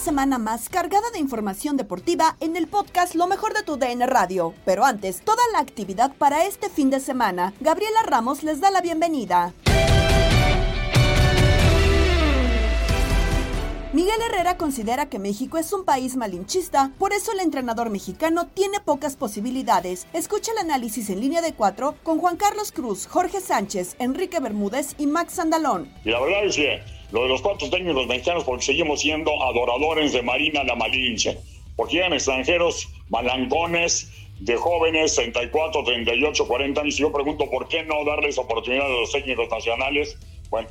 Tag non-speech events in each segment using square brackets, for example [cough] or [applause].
Semana más cargada de información deportiva en el podcast Lo mejor de tu DN Radio. Pero antes, toda la actividad para este fin de semana, Gabriela Ramos les da la bienvenida. Miguel Herrera considera que México es un país malinchista, por eso el entrenador mexicano tiene pocas posibilidades. Escucha el análisis en línea de cuatro con Juan Carlos Cruz, Jorge Sánchez, Enrique Bermúdez y Max Andalón. Y la verdad es que lo de los cuatro técnicos mexicanos, porque seguimos siendo adoradores de Marina la Malinche, porque llegan extranjeros malangones de jóvenes, 34, 38, 40 años, y yo pregunto, ¿por qué no darles oportunidad a los técnicos nacionales? Bueno,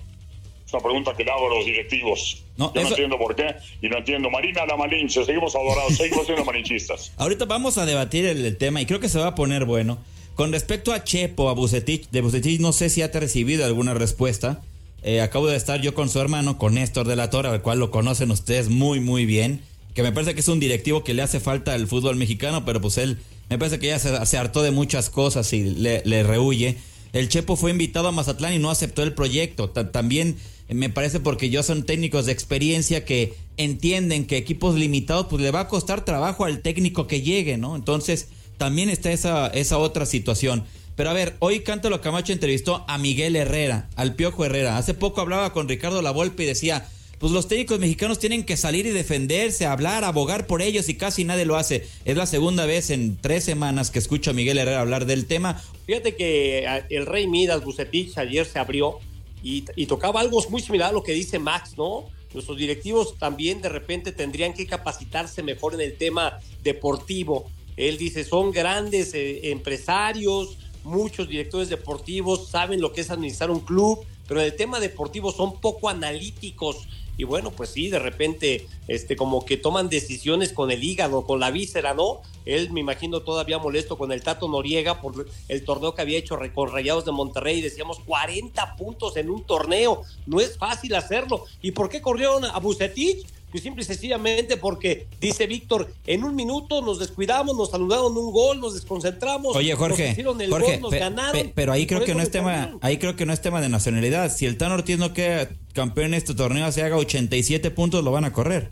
es una pregunta que le hago a los directivos. No, yo eso- no entiendo por qué, y no entiendo. Marina la Malinche, seguimos adorados, seguimos siendo malinchistas. [laughs] Ahorita vamos a debatir el, el tema y creo que se va a poner bueno. Con respecto a Chepo, a Bucetich, de Bucetich no sé si ha recibido alguna respuesta. Eh, acabo de estar yo con su hermano, con Néstor de la Torre, al cual lo conocen ustedes muy, muy bien. Que me parece que es un directivo que le hace falta al fútbol mexicano, pero pues él me parece que ya se, hartó de muchas cosas y le, le rehuye. El Chepo fue invitado a Mazatlán y no aceptó el proyecto. Ta- también eh, me parece porque yo son técnicos de experiencia que entienden que equipos limitados pues le va a costar trabajo al técnico que llegue, ¿no? Entonces también está esa, esa otra situación. Pero a ver, hoy Cántalo Camacho entrevistó a Miguel Herrera, al Piojo Herrera. Hace poco hablaba con Ricardo Lavolpe y decía, pues los técnicos mexicanos tienen que salir y defenderse, hablar, abogar por ellos y casi nadie lo hace. Es la segunda vez en tres semanas que escucho a Miguel Herrera hablar del tema. Fíjate que eh, el Rey Midas Bucetich ayer se abrió y, tocaba algo muy similar a lo que dice Max, ¿no? Nuestros directivos también de repente tendrían que capacitarse mejor en el tema deportivo. Él dice, son grandes eh, empresarios, muchos directores deportivos saben lo que es administrar un club, pero en el tema deportivo son poco analíticos. Y bueno, pues sí, de repente, este, como que toman decisiones con el hígado, con la víscera, ¿no? Él me imagino todavía molesto con el Tato Noriega por el torneo que había hecho con Rayados de Monterrey. Decíamos 40 puntos en un torneo. No es fácil hacerlo. ¿Y por qué corrieron a Bucetich? Pues simple y sencillamente porque, dice Víctor, en un minuto nos descuidamos, nos saludaron un gol, nos desconcentramos. Oye, nos Jorge, hicieron el Jorge, gol, nos pe- ganaron. pe- pero ahí creo que no es tema, ahí creo que no es tema de nacionalidad. Si el Tan Ortiz no queda campeón en este torneo, se haga 87 puntos, lo van a correr.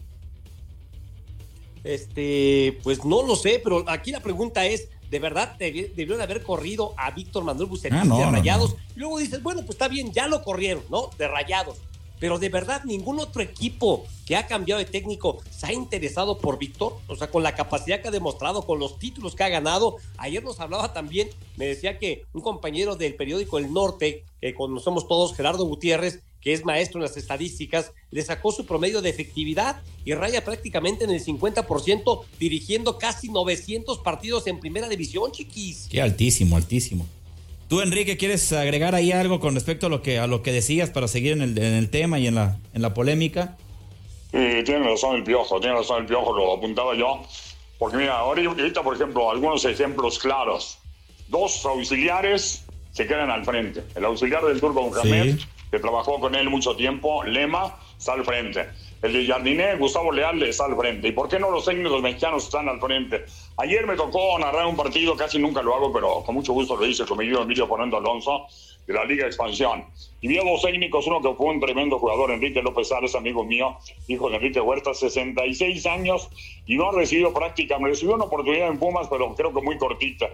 Este, pues no lo sé, pero aquí la pregunta es, ¿de verdad debi- debieron haber corrido a Víctor Manuel Bucetich Ah, no, de no, Rayados? no. Y luego dices, bueno, pues está bien, ya lo corrieron, ¿no? De Rayados. Pero de verdad ningún otro equipo que ha cambiado de técnico se ha interesado por Víctor, o sea, con la capacidad que ha demostrado, con los títulos que ha ganado. Ayer nos hablaba también, me decía que un compañero del periódico El Norte, que conocemos todos, Gerardo Gutiérrez, que es maestro en las estadísticas, le sacó su promedio de efectividad y raya prácticamente en el 50%, dirigiendo casi 900 partidos en primera división, chiquis. Qué altísimo, altísimo. Tú, Enrique, ¿quieres agregar ahí algo con respecto a lo que, a lo que decías para seguir en el, en el tema y en la, en la polémica? Sí, tiene razón el piojo, tiene razón el piojo, lo apuntaba yo. Porque mira, ahorita, por ejemplo, algunos ejemplos claros. Dos auxiliares se quedan al frente. El auxiliar del Turco Mohamed, que trabajó con él mucho tiempo, Lema, está al frente. El de Jardiné, Gustavo Leal, está al frente. ¿Y por qué no los técnicos mexicanos están al frente? Ayer me tocó narrar un partido, casi nunca lo hago, pero con mucho gusto lo hice con mi Emilio Fernando Alonso, de la Liga Expansión. Y vi a dos técnicos, uno que fue un tremendo jugador, Enrique López Sárez, amigo mío, hijo de Enrique Huerta, 66 años, y no ha recibido prácticamente, recibió una oportunidad en Pumas, pero creo que muy cortita.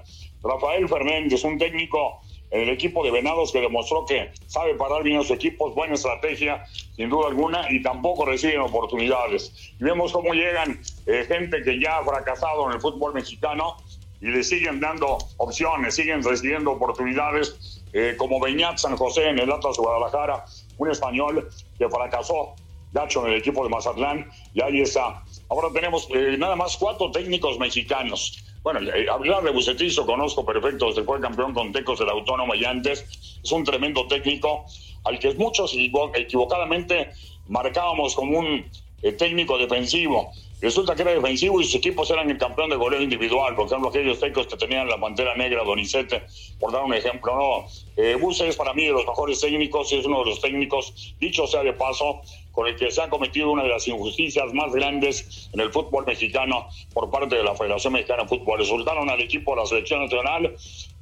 Rafael Fernández, un técnico el equipo de Venados que demostró que sabe parar bien a sus equipos, buena estrategia, sin duda alguna, y tampoco reciben oportunidades. Y vemos cómo llegan eh, gente que ya ha fracasado en el fútbol mexicano y le siguen dando opciones, siguen recibiendo oportunidades, eh, como Beñat San José en el Atlas Guadalajara, un español que fracasó, gacho en el equipo de Mazatlán, y ahí está. Ahora tenemos eh, nada más cuatro técnicos mexicanos bueno, eh, hablar de Bucetich conozco perfecto, desde fue campeón con Tecos del Autónomo y antes, es un tremendo técnico al que muchos equivocadamente marcábamos como un eh, técnico defensivo. Resulta que era defensivo y sus equipos eran el campeón de goleo individual, por ejemplo, aquellos tecos que tenían la pantera negra, Donizete, por dar un ejemplo. No, eh, es para mí de los mejores técnicos y es uno de los técnicos, dicho sea de paso, con el que se ha cometido una de las injusticias más grandes en el fútbol mexicano por parte de la Federación Mexicana de Fútbol. Resultaron al equipo de la selección nacional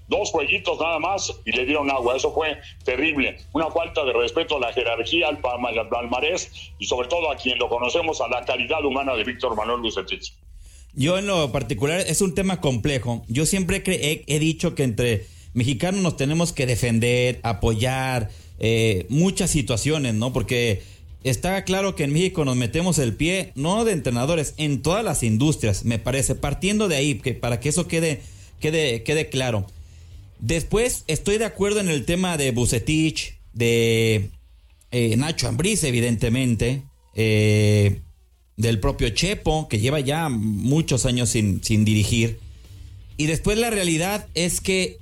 dos jueguitos nada más y le dieron agua. Eso fue terrible. Una falta de respeto a la jerarquía, al palmarés y sobre todo a quien lo conocemos, a la calidad humana de Víctor Manuel Lucetich. Yo en lo particular es un tema complejo. Yo siempre he, he dicho que entre mexicanos nos tenemos que defender, apoyar eh, muchas situaciones, ¿no? Porque está claro que en México nos metemos el pie, no de entrenadores, en todas las industrias, me parece, partiendo de ahí, que para que eso quede, quede, quede claro. Después estoy de acuerdo en el tema de Bucetich, de eh, Nacho Ambriz, evidentemente, eh, del propio Chepo, que lleva ya muchos años sin, sin dirigir. Y después la realidad es que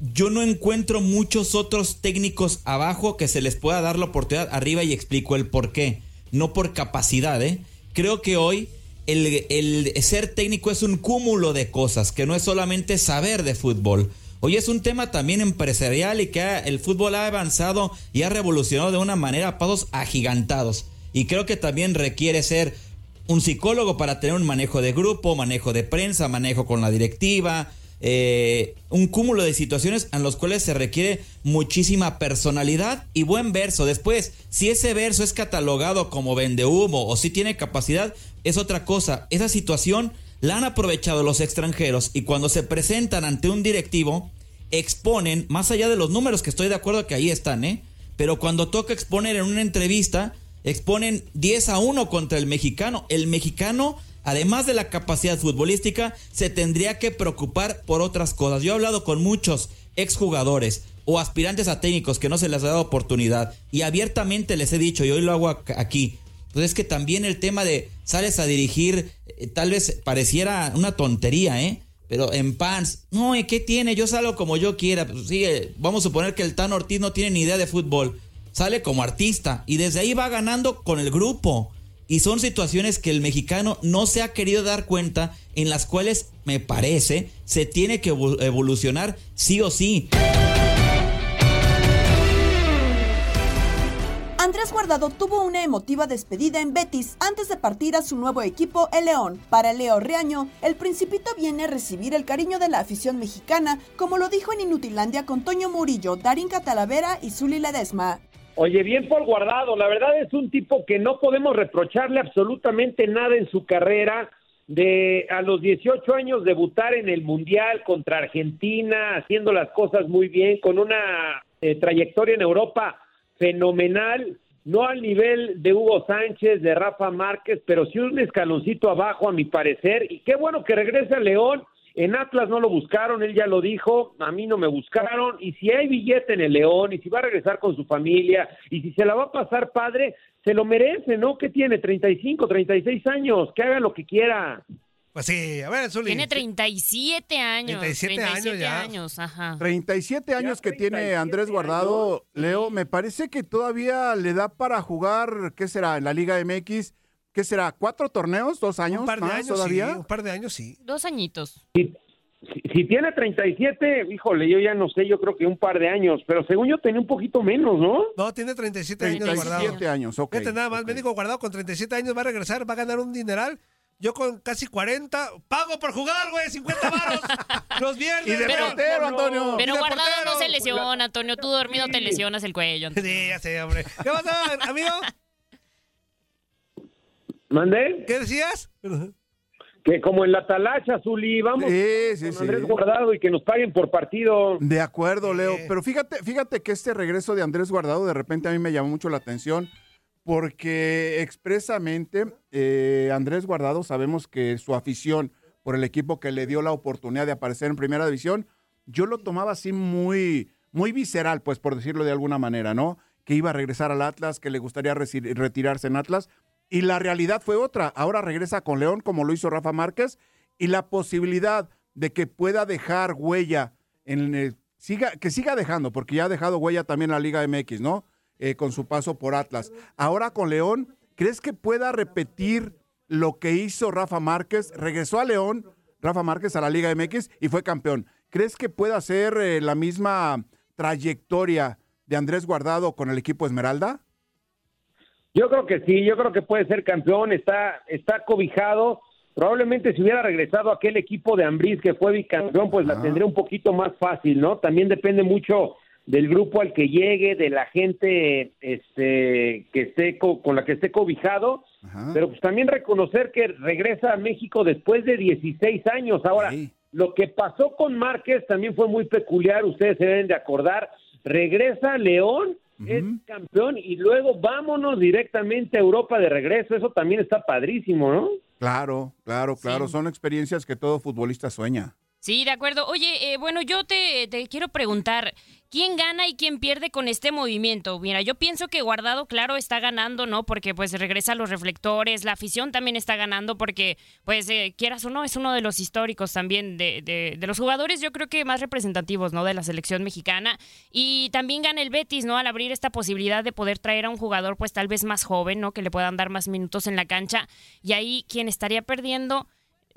yo no encuentro muchos otros técnicos abajo que se les pueda dar la oportunidad arriba y explico el por qué. No por capacidad, ¿eh? Creo que hoy el, el ser técnico es un cúmulo de cosas, que no es solamente saber de fútbol Hoy es un tema también empresarial y que el fútbol ha avanzado y ha revolucionado de una manera a pasos agigantados. Y creo que también requiere ser un psicólogo para tener un manejo de grupo, manejo de prensa, manejo con la directiva, eh, un cúmulo de situaciones en los cuales se requiere muchísima personalidad y buen verso. Después, si ese verso es catalogado como vende humo o si tiene capacidad, es otra cosa. Esa situación la han aprovechado los extranjeros y cuando se presentan ante un directivo, exponen, más allá de los números que estoy de acuerdo que ahí están, ¿eh? Pero cuando toca exponer en una entrevista, exponen 10 a 1 contra el mexicano. El mexicano, además de la capacidad futbolística, se tendría que preocupar por otras cosas. Yo he hablado con muchos exjugadores o aspirantes a técnicos que no se les ha dado oportunidad y abiertamente les he dicho, y hoy lo hago aquí, pues es que también el tema de sales a dirigir, eh, tal vez pareciera una tontería, ¿eh? Pero en Pans, no, ¿y qué tiene? Yo salgo como yo quiera. Pues sí, eh, vamos a suponer que el Tan Ortiz no tiene ni idea de fútbol. Sale como artista y desde ahí va ganando con el grupo. Y son situaciones que el mexicano no se ha querido dar cuenta, en las cuales me parece se tiene que evolucionar sí o sí. Andrés Guardado tuvo una emotiva despedida en Betis antes de partir a su nuevo equipo, el León. Para Leo Reaño, el Principito viene a recibir el cariño de la afición mexicana, como lo dijo en Inutilandia con Toño Murillo, Darín Catalavera y Zuli Ledesma. Oye, bien por Guardado, la verdad es un tipo que no podemos reprocharle absolutamente nada en su carrera. De a los 18 años debutar en el Mundial contra Argentina, haciendo las cosas muy bien, con una eh, trayectoria en Europa fenomenal no al nivel de Hugo Sánchez, de Rafa Márquez, pero sí un escaloncito abajo a mi parecer. Y qué bueno que regrese a León. En Atlas no lo buscaron, él ya lo dijo, a mí no me buscaron. Y si hay billete en el León, y si va a regresar con su familia, y si se la va a pasar padre, se lo merece, ¿no? ¿Qué tiene? 35, 36 años, que haga lo que quiera. Pues sí, a ver, Zuli. Tiene 37 años. 37 años ya. años, ajá. 37 años que tiene Andrés Guardado, Leo, me parece que todavía le da para jugar, ¿qué será? En la Liga MX, ¿qué será? ¿Cuatro torneos? ¿Dos años? Un par de más años, todavía? sí, un par de años, sí. Dos añitos. Si, si tiene 37, híjole, yo ya no sé, yo creo que un par de años, pero según yo tenía un poquito menos, ¿no? No, tiene 37, años guardado. 37 años, ok. Fíjate nada más, médico guardado con 37 años va a regresar, va a ganar un dineral. Yo con casi 40, pago por jugar, güey, 50 varos. [laughs] Los viernes. Y de Pero- portero, Antonio. Pero de guardado no portero. se lesiona, Antonio. Tú dormido te lesionas el cuello. Antonio. Sí, ya sé, hombre. ¿Qué pasa, amigo? ¿Mandé? ¿Qué decías? Que como en la talacha, Zuli, vamos Sí, sí, con sí. Andrés Guardado y que nos paguen por partido. De acuerdo, Leo. Sí. Pero fíjate, fíjate que este regreso de Andrés Guardado de repente a mí me llamó mucho la atención porque expresamente eh, Andrés Guardado sabemos que su afición por el equipo que le dio la oportunidad de aparecer en primera división, yo lo tomaba así muy, muy visceral, pues por decirlo de alguna manera, ¿no? Que iba a regresar al Atlas, que le gustaría retirarse en Atlas. Y la realidad fue otra. Ahora regresa con León, como lo hizo Rafa Márquez, y la posibilidad de que pueda dejar huella en el- siga, que siga dejando, porque ya ha dejado huella también la Liga MX, ¿no? Eh, con su paso por Atlas. Ahora con León, ¿crees que pueda repetir lo que hizo Rafa Márquez? Regresó a León, Rafa Márquez a la Liga MX y fue campeón. ¿Crees que pueda hacer eh, la misma trayectoria de Andrés Guardado con el equipo Esmeralda? Yo creo que sí, yo creo que puede ser campeón, está, está cobijado. Probablemente si hubiera regresado aquel equipo de Ambriz que fue bicampeón, pues la tendría un poquito más fácil, ¿no? También depende mucho del grupo al que llegue, de la gente este, que esté co- con la que esté cobijado, Ajá. pero pues también reconocer que regresa a México después de 16 años. Ahora, Sí. lo que pasó con Márquez también fue muy peculiar, ustedes se deben de acordar. Regresa a León, es campeón y luego vámonos directamente a Europa de regreso. Eso también está padrísimo, ¿no? Claro, claro, claro. Sí. Son experiencias que todo futbolista sueña. Sí, de acuerdo. Oye, eh, bueno, yo te, te quiero preguntar, ¿quién gana y quién pierde con este movimiento? Mira, yo pienso que Guardado, claro, está ganando, ¿no? Porque pues regresa a los reflectores, la afición también está ganando porque, pues, eh, quieras o no, es uno de los históricos también de, de, de los jugadores, yo creo que más representativos, ¿no? De la selección mexicana. Y también gana el Betis, ¿no? Al abrir esta posibilidad de poder traer a un jugador, pues, tal vez más joven, ¿no? Que le puedan dar más minutos en la cancha. Y ahí quien estaría perdiendo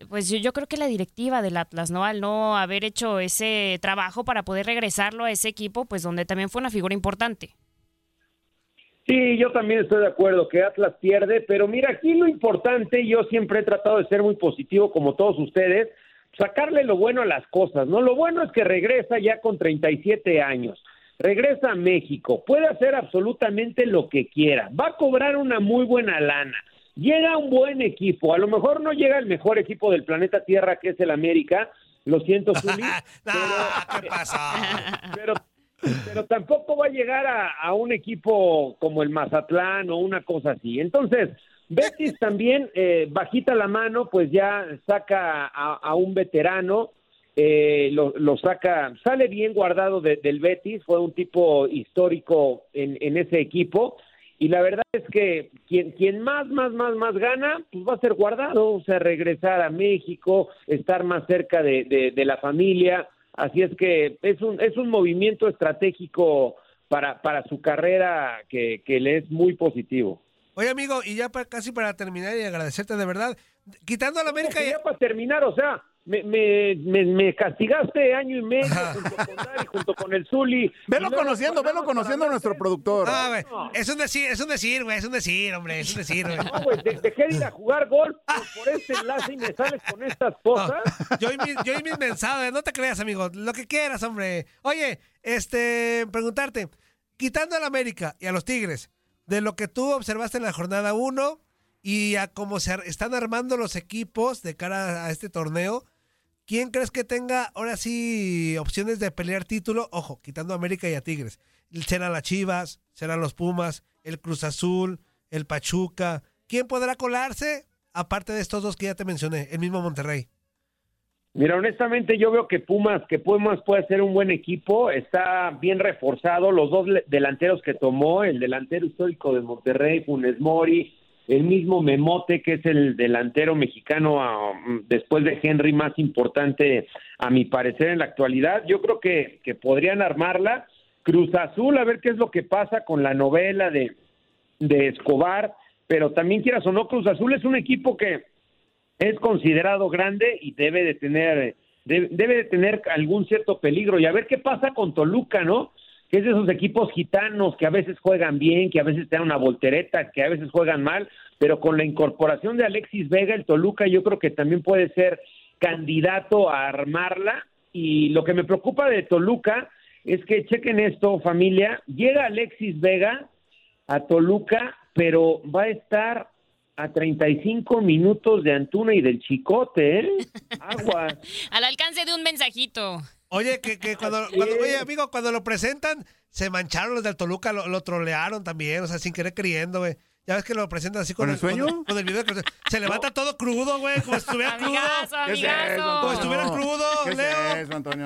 pues yo, creo que la directiva del Atlas, ¿no? Al no haber hecho ese trabajo para poder regresarlo a ese equipo, pues donde también fue una figura importante. Sí, yo también estoy de acuerdo que Atlas pierde, pero mira, aquí lo importante, yo siempre he tratado de ser muy positivo como todos ustedes, sacarle lo bueno a las cosas, ¿no? Lo bueno es que regresa ya con 37 años, regresa a México, puede hacer absolutamente lo que quiera, va a cobrar una muy buena lana, llega un buen equipo, a lo mejor no llega el mejor equipo del planeta Tierra que es el América, lo siento, [laughs] Zuli, Nah, ¿Qué pasa? [laughs] pero, pero tampoco va a llegar a, a un equipo como el Mazatlán o una cosa así. Entonces, Betis [laughs] también, eh, bajita la mano, pues ya saca a, a un veterano, eh, lo, lo saca, sale bien guardado de- del Betis, fue un tipo histórico en, en ese equipo. Y la verdad es que quien, quien más, más, más, más gana, pues va a ser guardado, o sea, regresar a México, estar más cerca de, de- de la familia. Así es que es un, es un movimiento estratégico para, para su carrera que, que le es muy positivo. Oye, amigo, y ya pa- casi para terminar y agradecerte de verdad, quitando a la América Que y... ya para terminar, o sea, me, me, me, me castigaste año y medio junto con Dari, junto con el Zuli. Velo conociendo, velo conociendo a para nuestro productor. Ah, es un decir, es un decir, güey, es un decir, hombre, es un decir, güey. No, güey, de- dejé de ir a jugar golf por, por este enlace y me sales con estas cosas. Yo y, mis, yo y mis mensajes, no te creas, amigo, lo que quieras, hombre. Oye, este, preguntarte, quitando a la América y a los Tigres, de lo que tú observaste en la jornada 1 y a cómo se están armando los equipos de cara a este torneo, ¿quién crees que tenga ahora sí opciones de pelear título? Ojo, quitando a América y a Tigres. ¿Serán las Chivas? ¿Serán los Pumas? el Cruz Azul, el Pachuca. ¿Quién podrá colarse? Aparte de estos dos que ya te mencioné, el mismo Monterrey. Mira, honestamente yo veo que Pumas, que Pumas puede ser un buen equipo, está bien reforzado, los dos delanteros que tomó, el delantero histórico de Monterrey, Funes Mori, el mismo Memote, que es el delantero mexicano ah, mm, después de Henry más importante a mi parecer en la actualidad, yo creo que, que podrían armarla. Cruz Azul, a ver qué es lo que pasa con la novela de, de Escobar, pero también quieras o no, Cruz Azul es un equipo que es considerado grande y debe de tener debe, debe de tener algún cierto peligro y a ver qué pasa con Toluca, ¿no? Que es de esos equipos gitanos que a veces juegan bien, que a veces te dan una voltereta, que a veces juegan mal, pero con la incorporación de Alexis Vega, el Toluca yo creo que también puede ser candidato a armarla y lo que me preocupa de Toluca es que chequen esto, familia, llega Alexis Vega a Toluca, pero va a estar a 35 minutos de Antuna y del Chicote, ¿eh? [laughs] Agua. Al alcance de un mensajito. Oye, que, que cuando, cuando- oye, amigo, cuando lo presentan, se mancharon los del Toluca, lo, lo trolearon también, o sea, sin querer creyendo, güey. Ya ves que lo presentan así con, ¿Con el sueño? Con, con el video que se [laughs] levanta todo crudo, güey, como si estuviera crudo. Amigazo, ¿Qué es amigazo. Como si estuviera crudo, ¿Qué es Leo. eso, Antonio?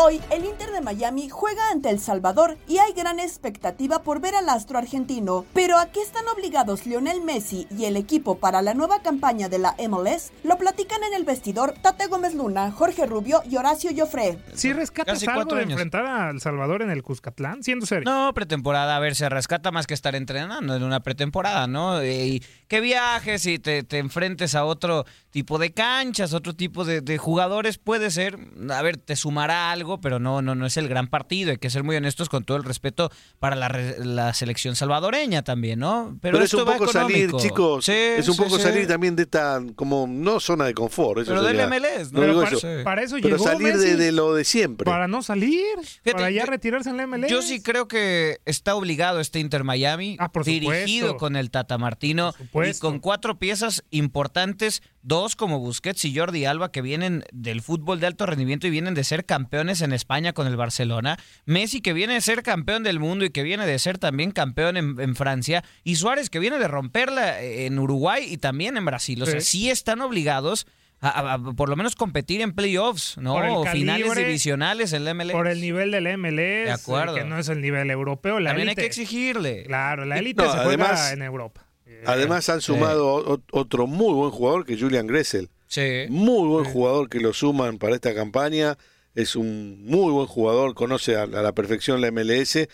Hoy el Inter de Miami juega ante El Salvador y hay gran expectativa por ver al astro argentino. Pero ¿a qué están obligados Lionel Messi y el equipo para la nueva campaña de la MLS? Lo platican en el vestidor Tate Gómez Luna, Jorge Rubio y Horacio Joffre. ¿Sí rescatas Casi algo cuatro de años. enfrentar a El Salvador en el Cuscatlán? Siendo serio. No, pretemporada, a ver, se rescata más que estar entrenando en una pretemporada, ¿no? Y que viajes y te, te enfrentes a otro tipo de canchas, otro tipo de, de jugadores, puede ser, a ver, te sumará algo, pero no, no, no es el gran partido. Hay que ser muy honestos con todo el respeto para la, re- la selección salvadoreña también, ¿no? Pero, es esto un va poco salir, chicos. Sí, es un sí, poco sí. salir también de esta, como, no zona de confort. Eso Pero del MLS, ¿no? digo para, eso. para eso Pero llegó salir Messi, de, de lo de siempre. Para no salir, Fíjate, para ya yo- retirarse en la MLS. Yo sí creo que está obligado este Inter Miami, Ah, por dirigido supuesto. con el Tata Martino Por y con cuatro piezas importantes, dos como Busquets y Jordi Alba que vienen del fútbol de alto rendimiento y vienen de ser campeones en España con el Barcelona, Messi que viene de ser campeón del mundo y que viene de ser también campeón en, en Francia y Suárez que viene de romperla en Uruguay y también en Brasil, o sea, Sí. sí están obligados a, a- a por lo menos competir en playoffs, ¿no? O finales calibre, divisionales en la MLS. Por el nivel del MLS, De acuerdo. eh, que no es el nivel europeo. La También hay que exigirle. Claro, la élite No, se juega además- en Europa. Además han sumado otro muy buen jugador que es Julian Gressel. Sí. Muy buen jugador que lo suman para esta campaña. Es un muy buen jugador, conoce a, a la perfección la MLS. Y,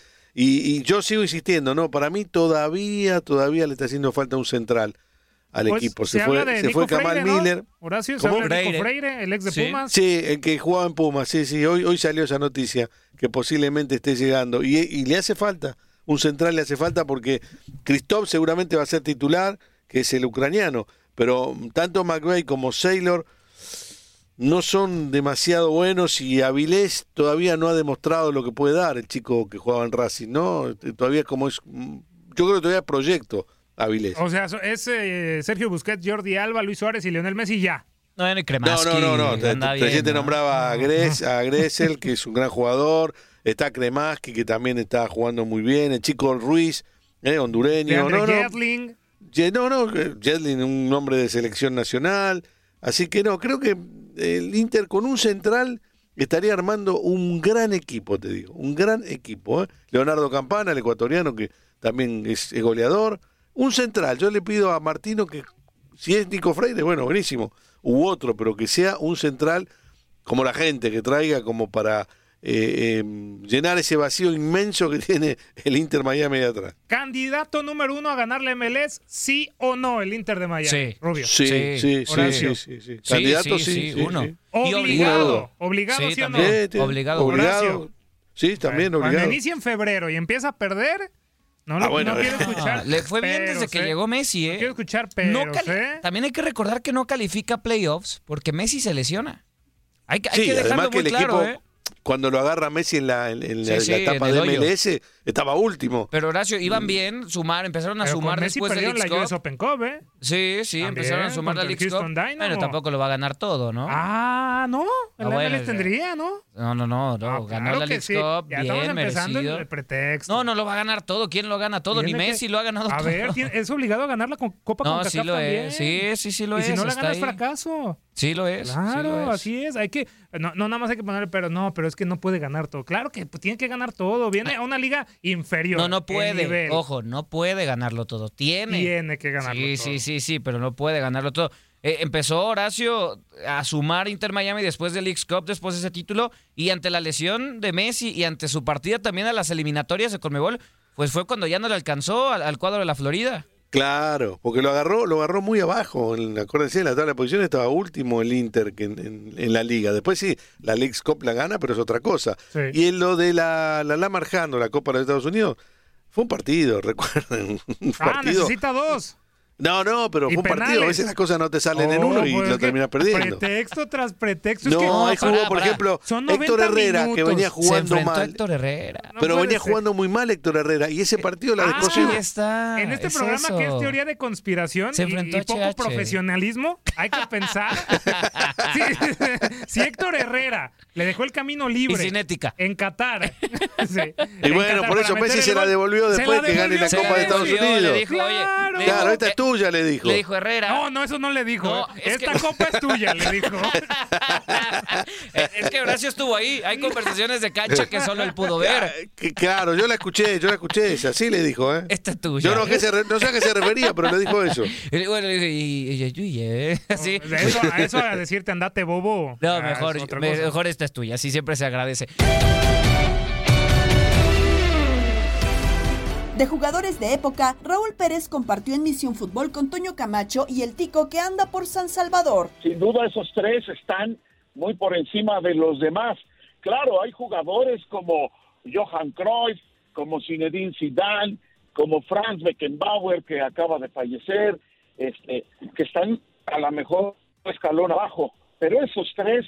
y yo sigo insistiendo, ¿no? Para mí todavía, todavía le está haciendo falta un central al Pues, equipo. se Se fue, se fue Kamal Freire, ¿no? Miller. Horacio, se ¿Cómo? habla de Nico Freire. Freire, el ex de Sí. Pumas. Sí, el que jugaba en Pumas, sí, sí, hoy, hoy salió esa noticia que posiblemente esté llegando. Y, y le hace falta, un central le hace falta porque Christoph seguramente va a ser titular, que es el ucraniano, pero tanto McVeigh como Saylor no son demasiado buenos y Avilés todavía no ha demostrado lo que puede dar el chico que jugaba en Racing, ¿no? Todavía como es, yo creo que todavía es proyecto Avilés. O sea, es eh, Sergio Busquets, Jordi Alba, Luis Suárez y Lionel Messi ya. No, no, No, no, no, no. Te, te- bien, recién te ¿no? nombraba a, Gres, a Gressel, que es un gran jugador. Está Kremaski, que también está jugando muy bien. El chico Ruiz, eh, hondureño. No, no, no, no, eh, un nombre de selección nacional. Así que no, creo que el Inter con un central estaría armando un gran equipo, te digo. Un gran equipo. ¿eh? Leonardo Campana, el ecuatoriano, que también es goleador. Un central. Yo le pido a Martino que, si es Nico Freire, bueno, buenísimo. U otro, pero que sea un central como la gente que traiga como para eh, eh, llenar ese vacío inmenso que [laughs] tiene el Inter Miami de atrás. Candidato número uno a ganar la MLS, sí o no, el Inter de Miami. Sí. Rubio. Sí, sí, sí, sí, Horacio. sí, sí. Sí, Candidato, sí, sí, sí, sí, uno. Obligado. Obligado, Sí, sí, o no. Obligado. Obligado. Sí, también Cuando obligado. inicia en febrero y empieza a perder, no, lo, Ah, bueno. no quiero [laughs] escuchar. Le fue bien desde que ¿eh? llegó Messi, No ¿eh? quiero escuchar No cali- ¿eh? También hay que recordar que no califica playoffs porque Messi se lesiona. Hay que, hay Sí, que dejarlo que muy el claro, equipo ¿eh? Cuando lo agarra Messi en la, en, en Sí, la, sí, la etapa en de hoyo. Estaba último. Pero Horacio, iban bien, sumar, empezaron a Pero sumar con Messi después del la US Cup. Open Cup, ¿eh? Sí, sí, También, empezaron a sumar la el Leagues Cup. Houston Dynamo. Pero tampoco lo va a ganar todo, ¿no? Ah, no. El Ah, bueno, MLS tendría, ¿no? No, no, no, no. ganó claro la que Leagues sí. Cup, Ya bien estamos empezando merecido. el pretexto. No, no lo va a ganar todo. ¿Quién lo gana todo? Ni Tiene que- Messi lo ha ganado A todo. ver, tiene- es obligado a ganar la con- Copa No, CONCACAF sí lo también. es. Sí, sí, sí lo y es. si no la está gana es ahí. fracaso. Sí lo es. sí Claro, lo es. así es. Hay que, no, no nada más hay que ponerle, pero no, pero es que no puede ganar todo. Claro que pues, tiene que ganar todo. Viene a una liga inferior. No, no puede. Ojo, no puede ganarlo todo. Tiene. Tiene que ganarlo Sí, todo. sí, sí, sí, pero no puede ganarlo todo. Eh, empezó Horacio a sumar Inter Miami después del Leagues Cup, después de ese título, y ante la lesión de Messi y ante su partida también a las eliminatorias de Conmebol, pues fue cuando ya no le alcanzó al, al cuadro de la Florida. Claro, porque lo agarró, lo agarró muy abajo. En, acuérdense, en la tabla de posiciones estaba último el Inter que en, en- en la liga. Después sí, la Leagues Cup la gana, pero es otra cosa. Sí. Y en lo de la, la Lamarjano, la Copa de los Estados Unidos, fue un partido, [laughs] recuerden. Un Ah, partido. necesita dos. No, no, pero fue un partido. A veces las cosas no te salen en uno y pues lo terminas perdiendo. Pretexto tras pretexto. No, es que, ahí jugó, pará, por pará. ejemplo, Son Héctor 90 Herrera, que venía Se jugando a mal. Héctor Herrera. pero puede venía ser. jugando muy mal Héctor Herrera. Y ese partido la Ah, descosió. Está. En este es programa eso. que es teoría de conspiración Se y, poco HH. profesionalismo, hay que pensar [laughs] si, [laughs] si Héctor Herrera le dejó el camino libre Y sin ética. en Qatar. [laughs] sí, Y en bueno, Qatar por eso Messi se la devolvió después la que gane la Copa de Estados. Unidos. Claro. dijo- Tuya, le dijo. Le dijo Herrera. No, no, eso no le dijo. No, es Esta que- copa es tuya, le dijo. [laughs] Es que Horacio estuvo ahí. Hay conversaciones de cancha que solo él pudo ver. [laughs] Claro, yo la escuché, yo la escuché esa, sí le dijo, ¿eh? Esta es tuya. Yo no, que se re- no sé a qué se refería, pero le dijo eso. [laughs] Y bueno, le dije, y, y- y- y- eh, así. De eso, a eso a decirte andate bobo. No, ah, mejor, es mejor esta es tuya. Así siempre se agradece. De jugadores de época, Raúl Pérez compartió en Misión Fútbol con Toño Camacho y el Tico que anda por San Salvador. Sin duda esos tres están muy por encima de los demás. Claro, hay jugadores como Johan Cruyff, como Zinedine Zidane, como Franz Beckenbauer que acaba de fallecer, este, que están a lo mejor escalón abajo, pero esos tres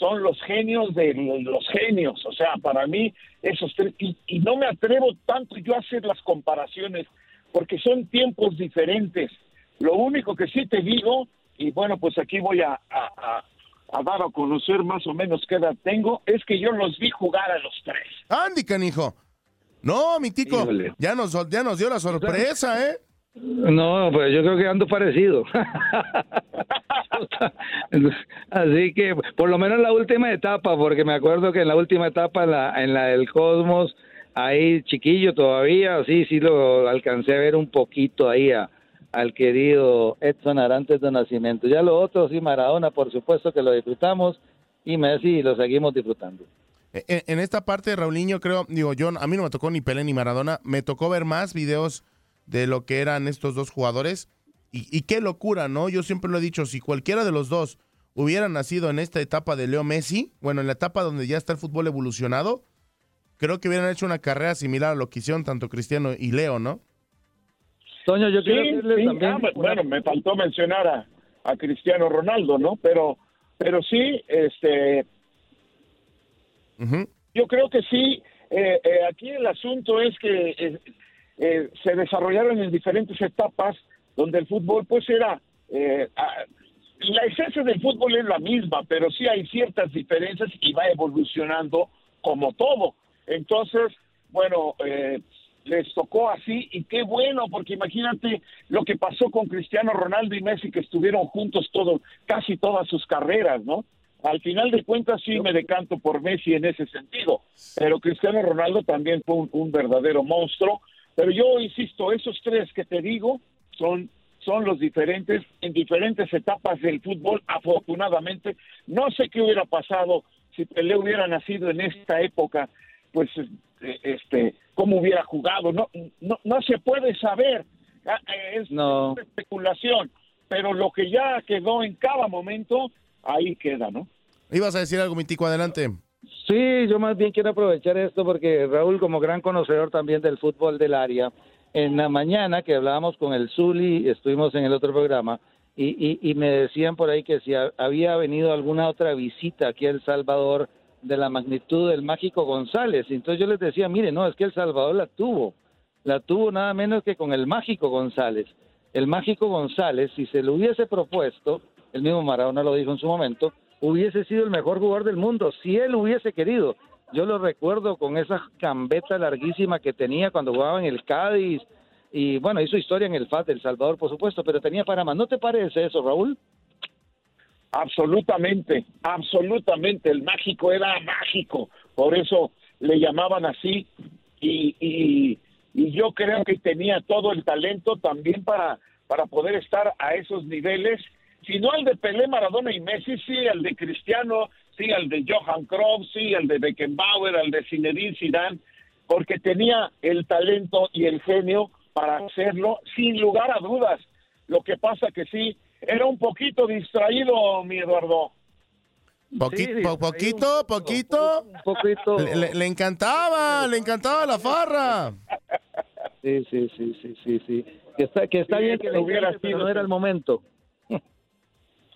son los genios de los genios, o sea, para mí esos tres, y, y no me atrevo tanto yo a hacer las comparaciones, porque son tiempos diferentes. Lo único que sí te digo, y bueno, pues aquí voy a, a- a- a dar a conocer más o menos qué edad tengo, es que yo los vi jugar a los tres. Andy, canijo. No, mi tico, Híjole. ya nos, ya nos dio la sorpresa, ¿eh? No, pues yo creo que ando parecido. [laughs] Así que, por lo menos en la última etapa, porque me acuerdo que en la última etapa, en la, en la del Cosmos, ahí chiquillo todavía, sí, sí lo alcancé a ver un poquito ahí a- al querido Edson Arantes de Nacimiento. Ya lo otro, sí, Maradona, por supuesto que lo disfrutamos, y Messi lo seguimos disfrutando. En, E, en esta parte, Raulinho, creo, digo, yo, a mí no me tocó ni Pelé ni Maradona, me tocó ver más videos de lo que eran estos dos jugadores. Y, y qué locura, ¿no? Yo siempre lo he dicho, si cualquiera de los dos hubiera nacido en esta etapa de Leo Messi, bueno, en la etapa donde ya está el fútbol evolucionado, creo que hubieran hecho una carrera similar a lo que hicieron tanto Cristiano y Leo, ¿no? Toño, yo Sí, quiero decirles sí, también ah, una- bueno, me faltó mencionar a, a Cristiano Ronaldo, ¿no? Pero, pero sí, este, yo creo que sí. eh, eh, aquí el asunto es que eh, eh, se desarrollaron en diferentes etapas donde el fútbol, pues era eh, la esencia del fútbol es la misma, pero sí hay ciertas diferencias y va evolucionando como todo. Entonces, bueno, eh, les tocó así y qué bueno, porque imagínate lo que pasó con Cristiano Ronaldo y Messi, que estuvieron juntos todo, casi todas sus carreras, ¿no? Al final de cuentas sí me decanto por Messi en ese sentido, pero Cristiano Ronaldo también fue un verdadero monstruo. Pero yo insisto, esos tres que te digo son son los diferentes en diferentes etapas del fútbol. Afortunadamente, no sé qué hubiera pasado si Pelé hubiera nacido en esta época, pues eh, este, cómo hubiera jugado. No, no, no se puede saber. Ah, eh, Es No. especulación, pero lo que ya quedó en cada momento ahí queda, ¿no? Ibas a decir algo, mi tico, adelante. Sí, yo más bien quiero aprovechar esto porque Raúl, como gran conocedor también del fútbol del área, en la mañana que hablábamos con el Zuli, estuvimos en el otro programa, y, y, me decían por ahí que si ha- había venido alguna otra visita aquí a El Salvador de la magnitud del mágico González. Entonces yo les decía, mire, no, es que El Salvador la tuvo, la tuvo nada menos que con el mágico González. El mágico González, si se lo hubiese propuesto, el mismo Maradona lo dijo en su momento, hubiese sido el mejor jugador del mundo, si él hubiese querido. Yo lo recuerdo con esa cambeta larguísima que tenía cuando jugaba en el Cádiz, y bueno, hizo historia en el FAT El Salvador, por supuesto, pero tenía para más. ¿No te parece eso, Raúl? Absolutamente, absolutamente. El mágico era mágico, por eso le llamaban así. Y, y, y yo creo que tenía todo el talento también para, para poder estar a esos niveles. Si no al de Pelé, Maradona y Messi, sí al de Cristiano, sí al de Johan Cruyff, sí al de Beckenbauer, al de Zinedine Zidane, porque tenía el talento y el genio para hacerlo sin lugar a dudas. Lo que pasa que sí, era un poquito distraído, mi Eduardo. Poqui- po- poquito, poquito. poquito. Le, le- le encantaba, le encantaba la farra. Sí, sí, sí, sí, sí, sí. Que está, que está Sí, bien que que le hubiera encante, pero sido, no era sí. el momento.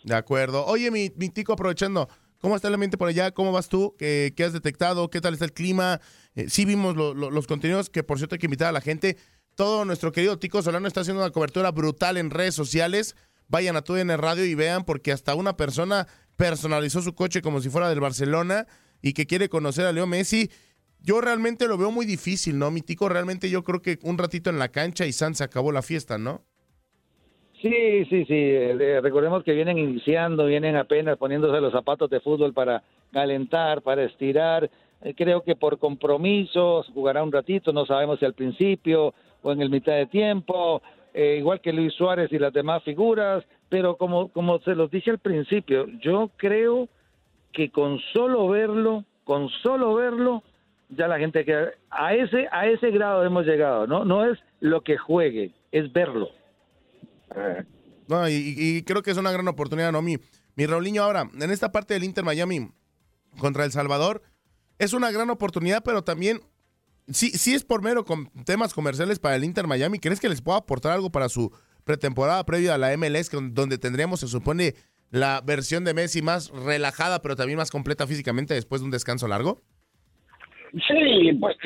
De acuerdo. Oye, mi, tico, aprovechando, ¿cómo está el ambiente por allá? ¿Cómo vas tú? ¿Qué, has detectado? ¿Qué tal está el clima? Eh, sí vimos lo- lo- los contenidos, que por cierto hay que invitar a la gente. Todo nuestro querido Tico Solano está haciendo una cobertura brutal en redes sociales. Vayan a tu en el radio y vean, porque hasta una persona personalizó su coche como si fuera del Barcelona y que quiere conocer a Leo Messi. Yo realmente lo veo muy difícil, ¿no? Mi Tico, realmente yo creo que un ratito en la cancha y San se acabó la fiesta, ¿no? Sí, sí, sí. eh, recordemos que vienen iniciando, vienen apenas poniéndose los zapatos de fútbol para calentar, para estirar. Eh, creo que por compromisos jugará un ratito, no sabemos si al principio o en el mitad de tiempo, eh, igual que Luis Suárez y las demás figuras. Pero como, como se los dije al principio, yo creo que con solo verlo, con solo verlo, ya la gente queda a ese a ese grado hemos llegado, ¿no? No es lo que juegue, es verlo. No, y, y creo que es una gran oportunidad, ¿no? Mi, mi Raulinho, ahora, en esta parte del Inter Miami contra El Salvador, es una gran oportunidad, pero también, sí, sí es por mero con temas comerciales para el Inter Miami. ¿Crees que les pueda aportar algo para su pretemporada previa a la MLS, donde tendríamos, se supone, la versión de Messi más relajada, pero también más completa físicamente después de un descanso largo? Sí, pues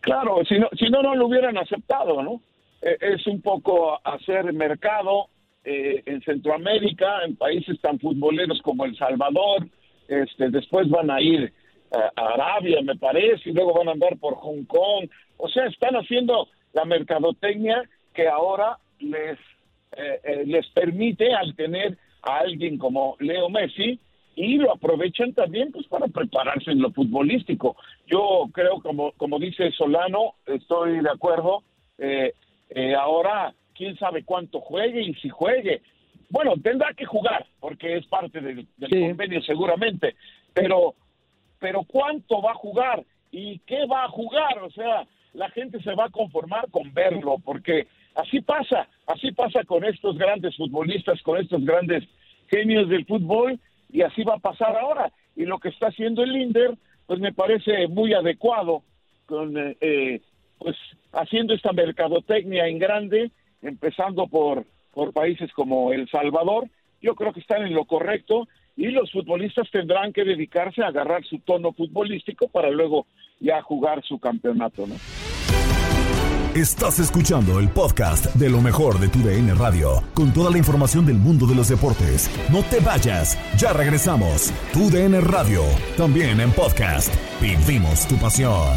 claro, si no, si no, no lo hubieran aceptado, ¿no? Eh, es un poco hacer mercado eh, en Centroamérica, en países tan futboleros como El Salvador, este, después van a ir a, a Arabia, me parece, y luego van a andar por Hong Kong. O sea, están haciendo la mercadotecnia que ahora les, eh, eh, les permite al tener a alguien como Leo Messi y lo aprovechan también pues para prepararse en lo futbolístico. Yo creo, como, como dice Solano, estoy de acuerdo, eh, eh, ahora quién sabe cuánto juegue y si juegue. Bueno, tendrá que jugar porque es parte del, del convenio seguramente, pero, pero cuánto va a jugar y qué va a jugar, o sea, la gente se va a conformar con verlo porque así pasa, así pasa con estos grandes futbolistas, con estos grandes genios del fútbol y así va a pasar ahora. Y lo que está haciendo el Inder, pues me parece muy adecuado, con eh, eh, pues haciendo esta mercadotecnia en grande, empezando por, por países como El Salvador, yo creo que están en lo correcto y los futbolistas tendrán que dedicarse a agarrar su tono futbolístico para luego ya jugar su campeonato. Estás escuchando el podcast de lo mejor de tu DN Radio, con toda la información del mundo de los deportes. No te vayas, ya regresamos. Tu DN Radio, también en podcast. Vivimos tu pasión.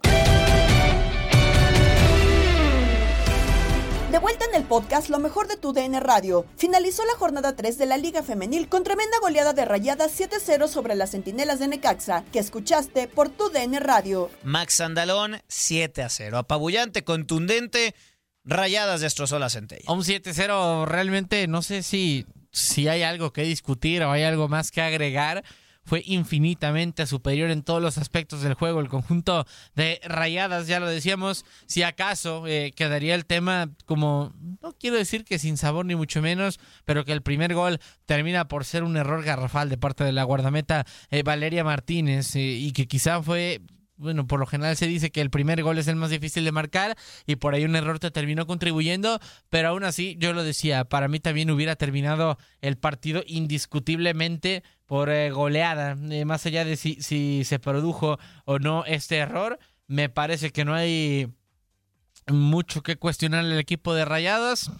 De vuelta en el podcast Lo mejor de tu DN Radio. Finalizó la jornada 3 de la Liga Femenil con tremenda goleada de rayadas 7-0 sobre las Centinelas de Necaxa, que escuchaste por tu DN Radio. Max Andalón, 7 a 0. Apabullante, contundente. Rayadas destrozó la centella. Un 7-0 realmente no sé si si hay algo que discutir o hay algo más que agregar, fue infinitamente superior en todos los aspectos del juego. El conjunto de rayadas, ya lo decíamos, si acaso eh, quedaría el tema como, no quiero decir que sin sabor ni mucho menos, pero que el primer gol termina por ser un error garrafal de parte de la guardameta eh, Valeria Martínez eh, y que quizá fue bueno, por lo general se dice que el primer gol es el más difícil de marcar y por ahí un error te terminó contribuyendo, pero aún así yo lo decía, para mí también hubiera terminado el partido indiscutiblemente por eh, goleada, eh, más allá de si, si se produjo o no este error, me parece que no hay mucho que cuestionar al equipo de Rayadas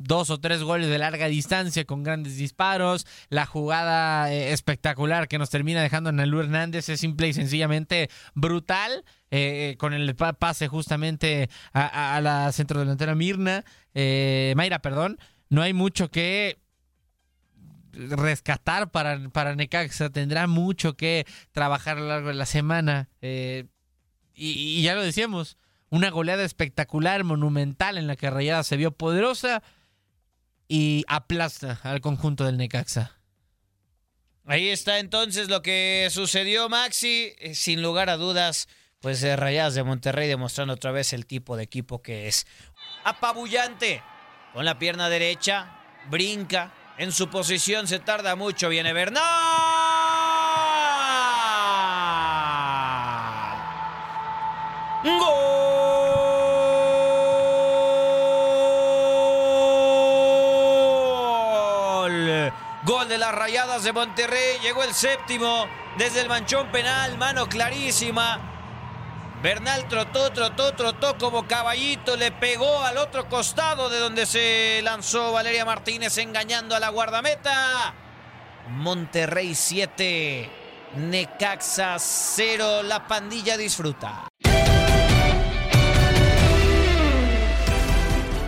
dos o tres goles de larga distancia con grandes disparos, la jugada eh, espectacular que nos termina dejando el Hernández. Es simple y sencillamente brutal, eh, con el pase justamente a, la centro delantera Mirna, eh, Mayra, perdón, no hay mucho que rescatar para, para Necaxa, tendrá mucho que trabajar a lo largo de la semana. Y ya lo decíamos, una goleada espectacular, monumental en la que Rayada se vio poderosa, y aplasta al conjunto del Necaxa. Ahí está entonces lo que sucedió, Maxi. Eh, sin lugar a dudas, pues de Rayadas de Monterrey demostrando otra vez el tipo de equipo que es. Apabullante. Con la pierna derecha, brinca. En su posición se tarda mucho. Viene Bernal. ¡Gol! Las Rayadas de Monterrey. Llegó el séptimo desde el manchón penal, mano clarísima. Bernal trotó, trotó, trotó como caballito, le pegó al otro costado de donde se lanzó Valeria Martínez engañando a la guardameta. Monterrey 7, Necaxa 0, la pandilla disfruta.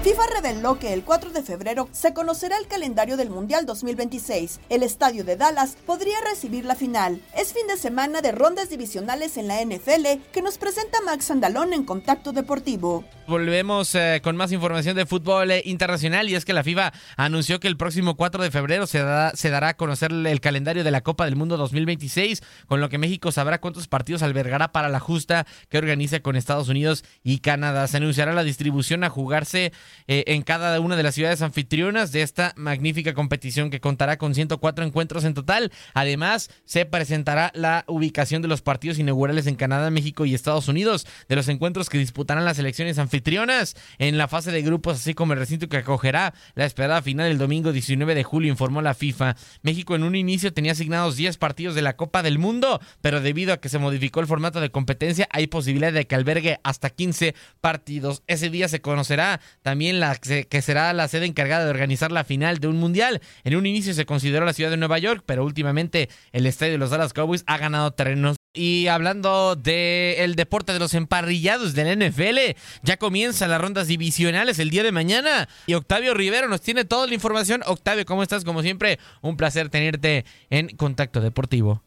FIFA reveló que el 4 de febrero se conocerá el calendario del Mundial 2026. El estadio de Dallas podría recibir la final. Es fin de semana de rondas divisionales en la NFL que nos presenta Max Andalón en Contacto Deportivo. Volvemos eh, con más información de fútbol eh, internacional y es que la FIFA anunció que el próximo 4 de febrero se, se dará a conocer el calendario de la Copa del Mundo 2026, con lo que México sabrá cuántos partidos albergará para la justa que organiza con Estados Unidos y Canadá. Se anunciará la distribución a jugarse eh, en cada una de las ciudades anfitrionas de esta magnífica competición que contará con 104 encuentros en total. Además, se presentará la ubicación de los partidos inaugurales en Canadá, México y Estados Unidos, de los encuentros que disputarán las elecciones anfitrionas en la fase de grupos, así como el recinto que acogerá la esperada final el domingo 19 de julio, informó la FIFA. México en un inicio tenía asignados 10 partidos de la Copa del Mundo, pero debido a que se modificó el formato de competencia, hay posibilidad de que albergue hasta 15 partidos. Ese día se conocerá también la que será la sede encargada de organizar la final de un mundial. En un inicio se consideró la ciudad de Nueva York, pero últimamente el estadio de los Dallas Cowboys ha ganado terrenos. Y hablando del deporte de los emparrillados del NFL, ya comienzan las rondas divisionales el día de mañana. Y Octavio Rivero nos tiene toda la información. Octavio, ¿cómo estás? Como siempre, un placer tenerte en Contacto Deportivo.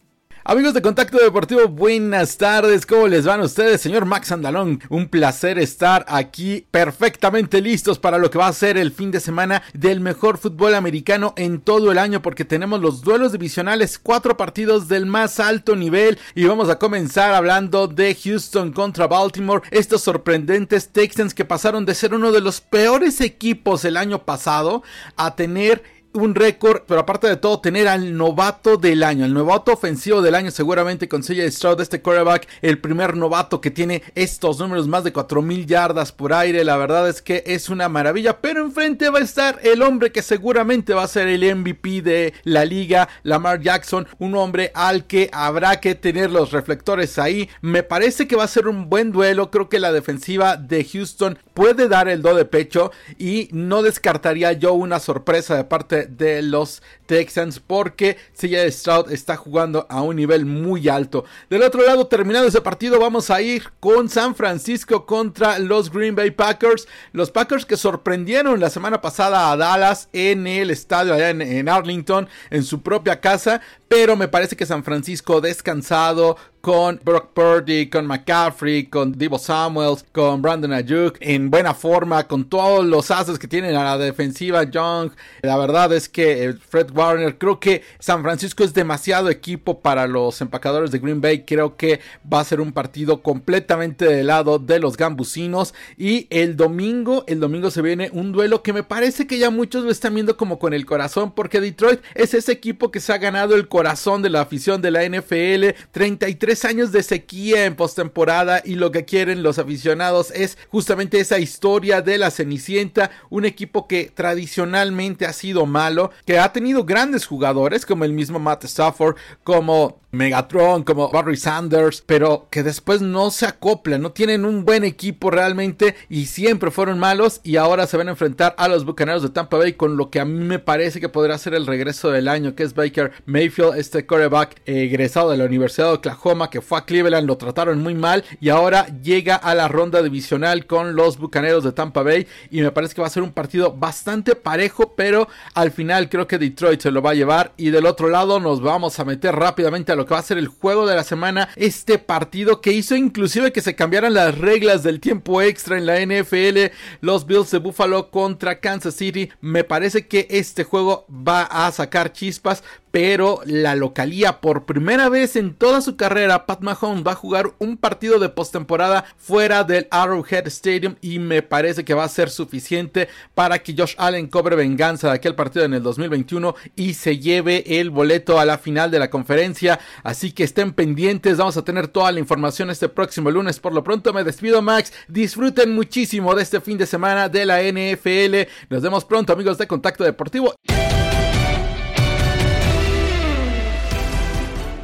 Amigos de Contacto Deportivo, buenas tardes. ¿Cómo les van ustedes? Señor Max Andalón, un placer estar aquí perfectamente listos para lo que va a ser el fin de semana del mejor fútbol americano en todo el año porque tenemos los duelos divisionales, cuatro partidos del más alto nivel y vamos a comenzar hablando de Houston contra Baltimore, estos sorprendentes Texans que pasaron de ser uno de los peores equipos el año pasado a tener un récord, pero aparte de todo, tener al novato del año, el novato ofensivo del año, seguramente con CJ Stroud, este quarterback, el primer novato que tiene estos números, más de 4000 yardas por aire. La verdad es que es una maravilla, pero enfrente va a estar el hombre que seguramente va a ser el MVP de la liga, Lamar Jackson, un hombre al que habrá que tener los reflectores ahí. Me parece que va a ser un buen duelo. Creo que la defensiva de Houston puede dar el do de pecho y no descartaría yo una sorpresa de parte de los Texans porque CJ Stroud está jugando a un nivel muy alto. Del otro lado, terminado ese partido, vamos a ir con San Francisco contra los Green Bay Packers. Los Packers que sorprendieron la semana pasada a Dallas en el estadio allá en, Arlington, en su propia casa, pero me parece que San Francisco descansado, con Brock Purdy, con McCaffrey, con Divo Samuels, con Brandon Ayuk, en buena forma, con todos los ases que tienen a la defensiva, Young. La verdad es que eh, Fred Warner, creo que San Francisco es demasiado equipo para los empacadores de Green Bay. Creo que va a ser un partido completamente del lado de los gambusinos. Y el domingo, el domingo se viene un duelo que me parece que ya muchos lo están viendo como con el corazón, porque Detroit es ese equipo que se ha ganado el corazón de la afición de la NFL. 33 años de sequía en postemporada y lo que quieren los aficionados es justamente esa historia de la Cenicienta, un equipo que tradicionalmente ha sido malo, que ha tenido grandes jugadores como el mismo Matt Stafford, como Megatron, como Barry Sanders, pero que después no se acoplan, no tienen un buen equipo realmente y siempre fueron malos y ahora se van a enfrentar a los Bucaneros de Tampa Bay con lo que a mí me parece que podrá ser el regreso del año, que es Baker Mayfield, este quarterback egresado de la Universidad de Oklahoma que fue a Cleveland, lo trataron muy mal y ahora llega a la ronda divisional con los Bucaneros de Tampa Bay y me parece que va a ser un partido bastante parejo, pero al final creo que Detroit se lo va a llevar y del otro lado nos vamos a meter rápidamente a lo que va a ser el juego de la semana, este partido que hizo inclusive que se cambiaran las reglas del tiempo extra en la NFL, los Bills de Buffalo contra Kansas City, me parece que este juego va a sacar chispas, pero la localía por primera vez en toda su carrera, Pat Mahomes va a jugar un partido de postemporada fuera del Arrowhead Stadium y me parece que va a ser suficiente para que Josh Allen cobre venganza de aquel partido en el 2021 y se lleve el boleto a la final de la conferencia. Así que estén pendientes, vamos a tener toda la información este próximo lunes. Por lo pronto me despido Max, disfruten muchísimo de este fin de semana de la NFL. Nos vemos pronto amigos de Contacto Deportivo.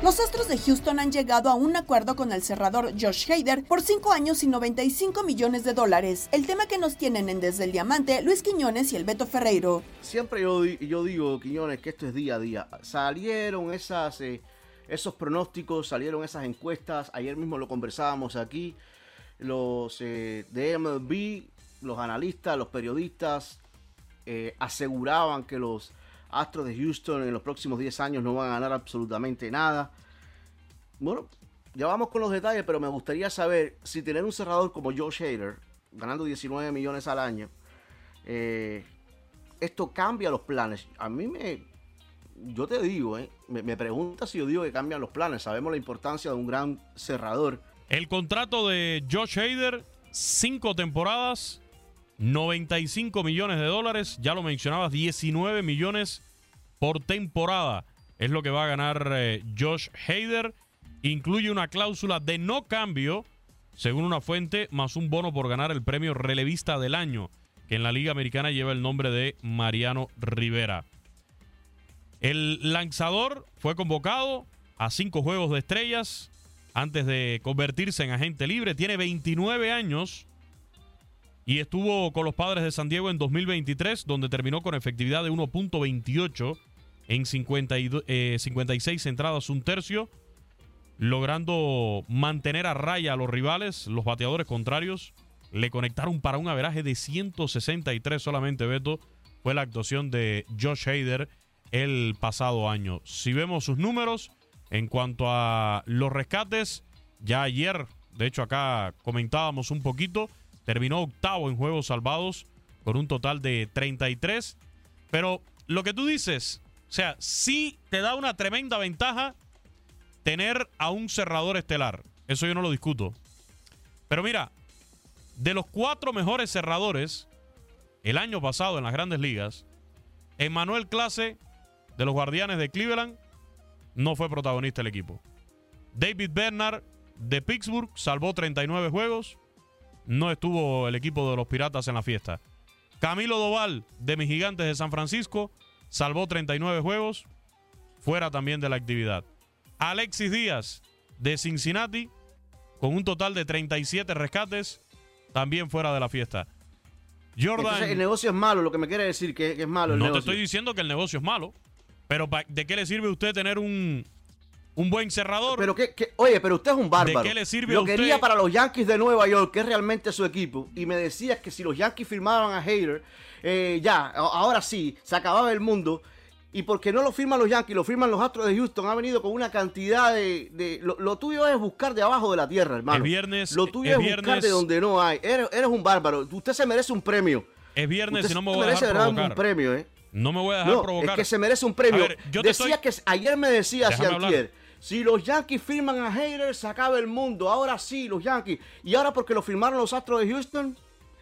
Los Astros de Houston han llegado a un acuerdo con el cerrador Josh Hader por 5 años y 95 millones de dólares. El tema que nos tienen en Desde el Diamante, Luis Quiñones y el Beto Ferreiro. Siempre yo, yo digo, Quiñones, que esto es día a día. Salieron esas, eh, esos pronósticos, salieron esas encuestas. Ayer mismo lo conversábamos aquí. Los eh, de MLB, los analistas, los periodistas eh, aseguraban que los Astros de Houston en los próximos 10 años no van a ganar absolutamente nada. Bueno, ya vamos con los detalles, pero me gustaría saber si tener un cerrador como Josh Hader, ganando 19 millones al año, eh, esto cambia los planes. A mí me, yo te digo, eh, me, me pregunta si yo digo que cambian los planes. Sabemos la importancia de un gran cerrador. El contrato de Josh Hader, cinco temporadas, 95 millones de dólares, ya lo mencionabas, 19 millones por temporada es lo que va a ganar eh, Josh Hader. Incluye una cláusula de no cambio, según una fuente, más un bono por ganar el premio relevista del año, que en la Liga Americana lleva el nombre de Mariano Rivera. El lanzador fue convocado a cinco juegos de estrellas antes de convertirse en agente libre. Tiene 29 años y estuvo con los padres de San Diego en 2023, donde terminó con efectividad de 1.28 en 52, eh, 56 entradas, un tercio, logrando mantener a raya a los rivales, los bateadores contrarios. Le conectaron para un averaje de 163 solamente, Beto. Fue la actuación de Josh Hader el pasado año. Si vemos sus números en cuanto a los rescates, ya ayer, de hecho acá comentábamos un poquito, terminó octavo en juegos salvados con un total de 33. Pero lo que tú dices, o sea, sí te da una tremenda ventaja tener a un cerrador estelar. Eso yo no lo discuto. Pero mira, de los cuatro mejores cerradores el año pasado en las grandes ligas, Emmanuel Clase de los Guardianes de Cleveland no fue protagonista del equipo. David Bernard de Pittsburgh salvó 39 juegos. No estuvo el equipo de los Piratas en la fiesta. Camilo Doval de mis Gigantes de San Francisco salvó 39 juegos. Fuera también de la actividad. Alexis Díaz de Cincinnati con un total de 37 rescates. También fuera de la fiesta. Jordan. Entonces, el negocio es malo, lo que me quiere decir que, que es malo el no negocio. te estoy diciendo que el negocio es malo. Pero ¿de qué le sirve a usted tener un, un buen cerrador? Pero que, que- oye, pero usted es un bárbaro. ¿De qué le sirve Lo a usted? quería para los Yankees de Nueva York, que es realmente su equipo, y me decías que si los Yankees firmaban a Hader, eh, ya, ahora sí, se acababa el mundo. y porque no lo firman los Yankees, lo firman los Astros de Houston, ha venido con una cantidad de... de- lo, lo tuyo es buscar de abajo de la tierra, hermano. Es viernes, Lo tuyo es es, buscar viernes. de donde no hay. Eres, eres un bárbaro. Usted se merece un premio. Es viernes Usted y no me voy a dejar provocar. un premio, ¿eh? No me voy a dejar No, provocar. es que se merece un premio. Ver, yo Decía estoy- que ayer me decía hacia Déjame hablar. antier, si los Yankees firman a Haters, se acaba el mundo. Ahora sí, los Yankees. Y ahora porque lo firmaron los Astros de Houston,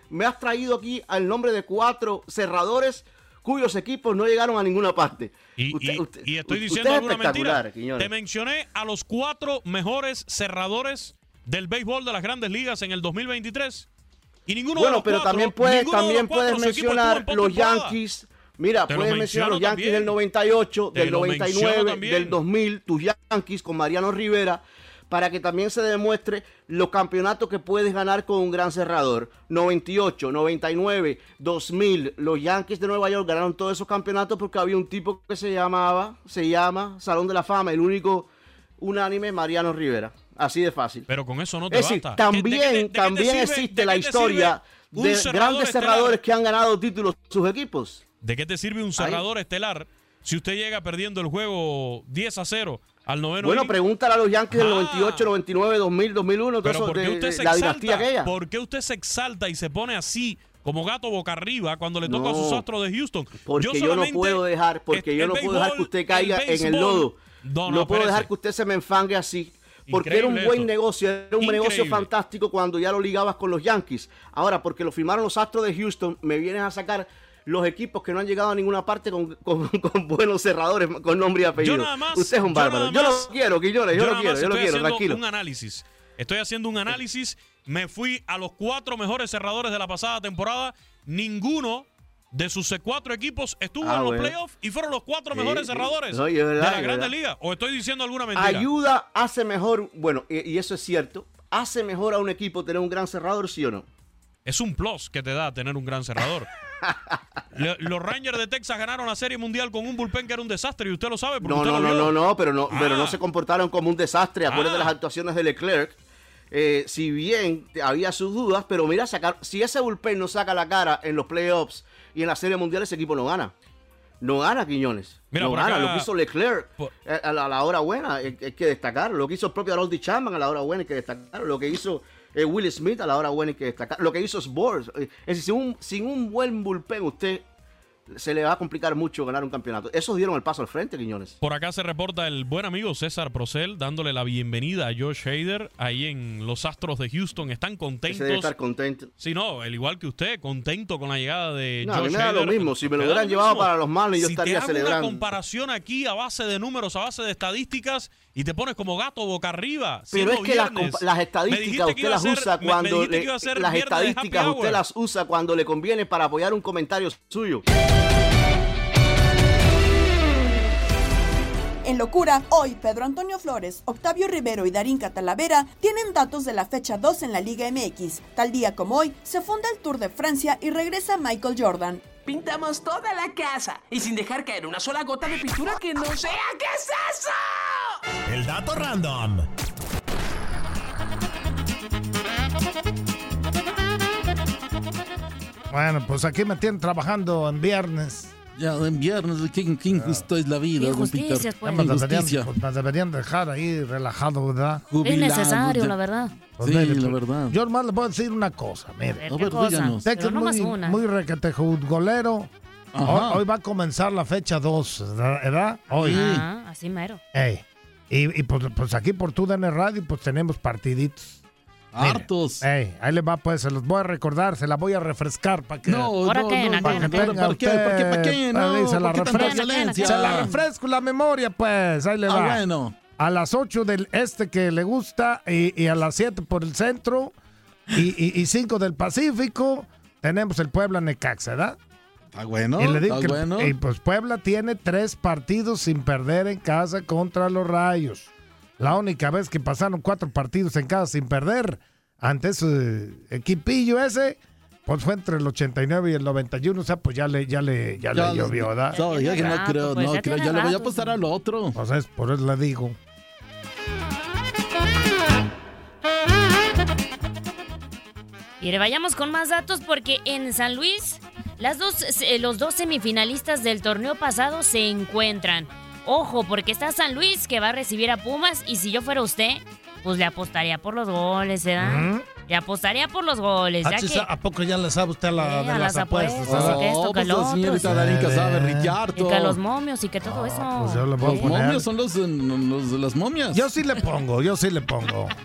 me has traído aquí al nombre de cuatro cerradores cuyos equipos no llegaron a ninguna parte. Y, Usted- y- usted- y estoy diciendo alguna mentira. Quiñones. Te mencioné a los cuatro mejores cerradores del béisbol de las grandes ligas en el 2023. Y ninguno de Bueno, los pero cuatro- también puedes, también puedes mencionar en los. Yankees. Mira, Te lo puedes mencionar los Yankees también. del 98, Te del lo menciono 99, también. del 2000, tus Yankees con Mariano Rivera, para que también se demuestre los campeonatos que puedes ganar con un gran cerrador. 98, 99, 2000, los Yankees de Nueva York ganaron todos esos campeonatos porque había un tipo que se llamaba, se llama Salón de la Fama, el único unánime Mariano Rivera. Así de fácil. Pero con eso no te Es decir, basta. ¿Qué- de qué te- de también, también existe la historia de grandes estelar? cerradores que han ganado títulos sus equipos. ¿De qué te sirve un cerrador estelar si usted llega perdiendo el juego 10 a 0 al noveno Bueno, inning? pregúntale a los Yankees del Ah. 98, 99, 2000, 2001, todo Pero ¿por qué de, usted se la exalta? aquella. ¿Por qué usted se exalta y se pone así como gato boca arriba cuando le toca a sus No, astros de Houston? Porque yo, no solamente- puedo dejar, porque yo no puedo dejar que usted caiga el en el lodo. No, No, no, puedo dejar que usted se me enfangue así. Porque era un buen eso. negocio, era un negocio fantástico cuando ya lo ligabas con los Yankees. Ahora, porque lo firmaron los Astros de Houston, me vienes a sacar los equipos que no han llegado a ninguna parte con, [laughs] con- con buenos cerradores con nombre y apellido. Yo nada más. usted es un yo bárbaro. nada Yo, más- lo quiero, Quillones, yo, lo nada quiero, yo lo estoy quiero, haciendo tranquilo. un análisis. Estoy haciendo un análisis. Me fui a los cuatro mejores cerradores de la pasada temporada. Ninguno de sus cuatro equipos estuvo Ah, en los bueno. playoffs y fueron los cuatro Sí, mejores cerradores No, verdad, de la Grande. Liga. ¿O estoy diciendo alguna mentira? Ayuda, hace mejor, bueno, y, y eso es cierto, hace mejor a un equipo tener un gran cerrador, ¿sí o no? Es un plus que te da tener un gran cerrador. [laughs] Le- los Rangers de Texas ganaron la Serie Mundial con un bullpen que era un desastre y usted lo sabe No, usted no, lo no, no, no, pero no, pero Ah. no se comportaron como un desastre. Acuérdate Ah. de las actuaciones de Leclerc. Eh, si bien había sus dudas, pero mira, sacar, si ese bullpen no saca la cara en los playoffs y en la Serie Mundial, ese equipo no gana. No gana Quiñones. Mira, no gana. acá- Lo que hizo Leclerc eh, a la, a la hora buena hay, hay que destacar. Lo que hizo el propio Harold Chapman a la hora buena hay que destacar. Lo que hizo eh, Will Smith a la hora buena hay que destacar. Lo que hizo Sports. Es decir, sin un, sin un buen bullpen usted se le va a complicar mucho ganar un campeonato. Esos dieron el paso al frente, Quiñones. Por acá se reporta el buen amigo César Procel dándole la bienvenida a Josh Hader ahí en los Astros de Houston. Están contentos. Ese debe estar contento. Sí, no, el igual que usted, contento con la llegada de No, a Josh mí me da lo mismo. Si me lo hubieran llevado para los Marlins, yo Si estaría te hago celebrando. una comparación aquí a base de números, a base de estadísticas y te pones como gato boca arriba. Pero es que las, estadísticas usted usa cuando le- estadísticas las usa cuando le conviene para apoyar un comentario suyo. En locura, hoy Pedro Antonio Flores, Octavio Rivero y Darín Catalavera tienen datos de la fecha 2 en la Liga MX. Tal día como hoy, se funda el Tour de Francia y regresa Michael Jordan. Pintamos toda la casa y sin dejar caer una sola gota de pintura que no sea. ¿Qué es eso? El dato random. Bueno, pues aquí me tienen trabajando en viernes. Ya, en viernes, qué, qué injusto es la vida, don Peter. Ya Qué me deberían, pues, me deberían dejar ahí relajado, ¿verdad? Jubilado, necesario, ya. la verdad. Sí, mire, la pues, verdad. Yo nomás le puedo decir una cosa, mire. A ¿qué ver, cosa? díganos. Que es no más muy, una. muy requete. Ajá. Hoy, hoy va a comenzar la fecha 2, ¿verdad? Hoy. Ah, así mero. Ey. Y, y pues, pues aquí por TUDN Radio pues tenemos partiditos. Mire, Hartos. Ahí le va pues, se los voy a recordar, se la voy a refrescar para que... No, ¿Ahora no, qué? no, ¿A para qué? ¿Para qué? ¿Para qué? ¿Para qué? usted, No, ahí se la ¿por qué tanta refresco. Se la refresco la memoria pues, ahí le Ah, va. bueno. A las 8 del este que le gusta y, y a las 7 por el centro y, y, 5 del Pacífico tenemos el Puebla Necaxa, ¿verdad? Está bueno, y le digo está que bueno. y pues Puebla tiene tres partidos sin perder en casa contra los Rayos. La única vez que pasaron cuatro partidos en casa sin perder ante ese equipillo ese, pues fue entre el 89 y el 91, o sea, pues ya le, ya le, ya Ya le llovió, ¿verdad? No, ya que no creo, pues, no creo. Ya le voy a apostar al otro. Pues es, por eso le digo. Y vayamos con más datos porque en San Luis Las dos, eh, los dos semifinalistas del torneo pasado se encuentran. Ojo, porque está San Luis que va a recibir a Pumas y si yo fuera usted, pues le apostaría por los goles, ¿verdad? Ujú. Le apostaría por los goles, ya Ah, chis, que... ¿A poco ya le sabe usted a la, Sí, de a las las apuestas? apuestas, que esto, que pues la señorita sí. Darinka sabe Eh, rillar Y que los momios y que todo eso. pues yo le voy a Los poner- momios son los, eh, los de las momias. Yo sí le pongo, yo sí le pongo. [laughs]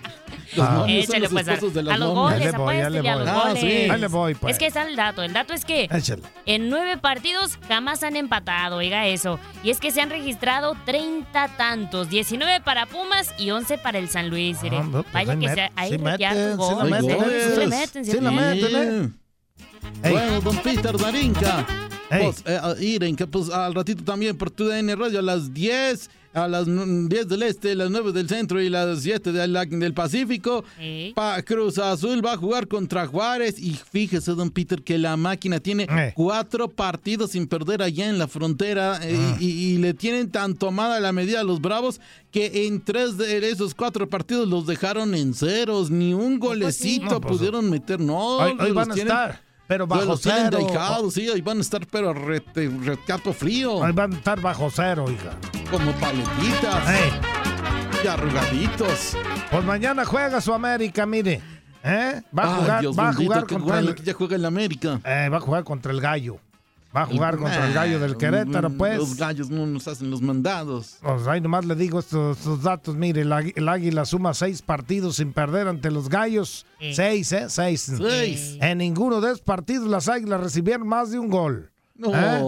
Los Ah. Échale los pues a, las a los goles, le voy, le a los. Ah, goles. sí. Ahí le voy, pues. Es que está el dato. El dato es que Échale. en nueve partidos jamás han empatado, oiga eso. Y es que se han registrado 30 tantos, 19 para Pumas y 11 para el San Luis. Ah, pues Vaya ahí que se, ahí ya la goles, meten, ¿eh? Sí le meten, ¿eh? Bueno, don Peter Darinka. Pues, eh, ah, Iren, que pues al ratito también por tu DN Radio a las 10, a las n- 10 del este, las 9 del centro y las 7 del, del Pacífico. Pa Cruz Azul va a jugar contra Juárez y fíjese, don Peter, que la máquina tiene Eh. cuatro partidos sin perder allá en la frontera eh, Ah. y, y le tienen tan tomada la medida a los Bravos que en tres de esos cuatro partidos los dejaron en ceros, ni un golecito No, pues, pudieron meter, no. Hoy, hoy los van a tienen- estar, pero bajo los tienen cero. dejados, sí, ahí van a estar, pero rete- recato frío. Hoy van a estar bajo cero, hija. Como paletitas. Y arrugaditos. Pues mañana juega su América, mire. ¿Eh? Va a Ay, jugar, Dios va a jugar contra el, ya juega América. eh, va a jugar contra el gallo. Va a jugar contra el gallo del Querétaro, pues. Los gallos no nos hacen los mandados. Pues ahí nomás le digo estos, estos datos. Mire, el, águi- el Águila suma seis partidos sin perder ante los Gallos. Seis, ¿eh? Seis. Seis. En ninguno de esos partidos las Águilas recibieron más de un gol. No, ¿Eh?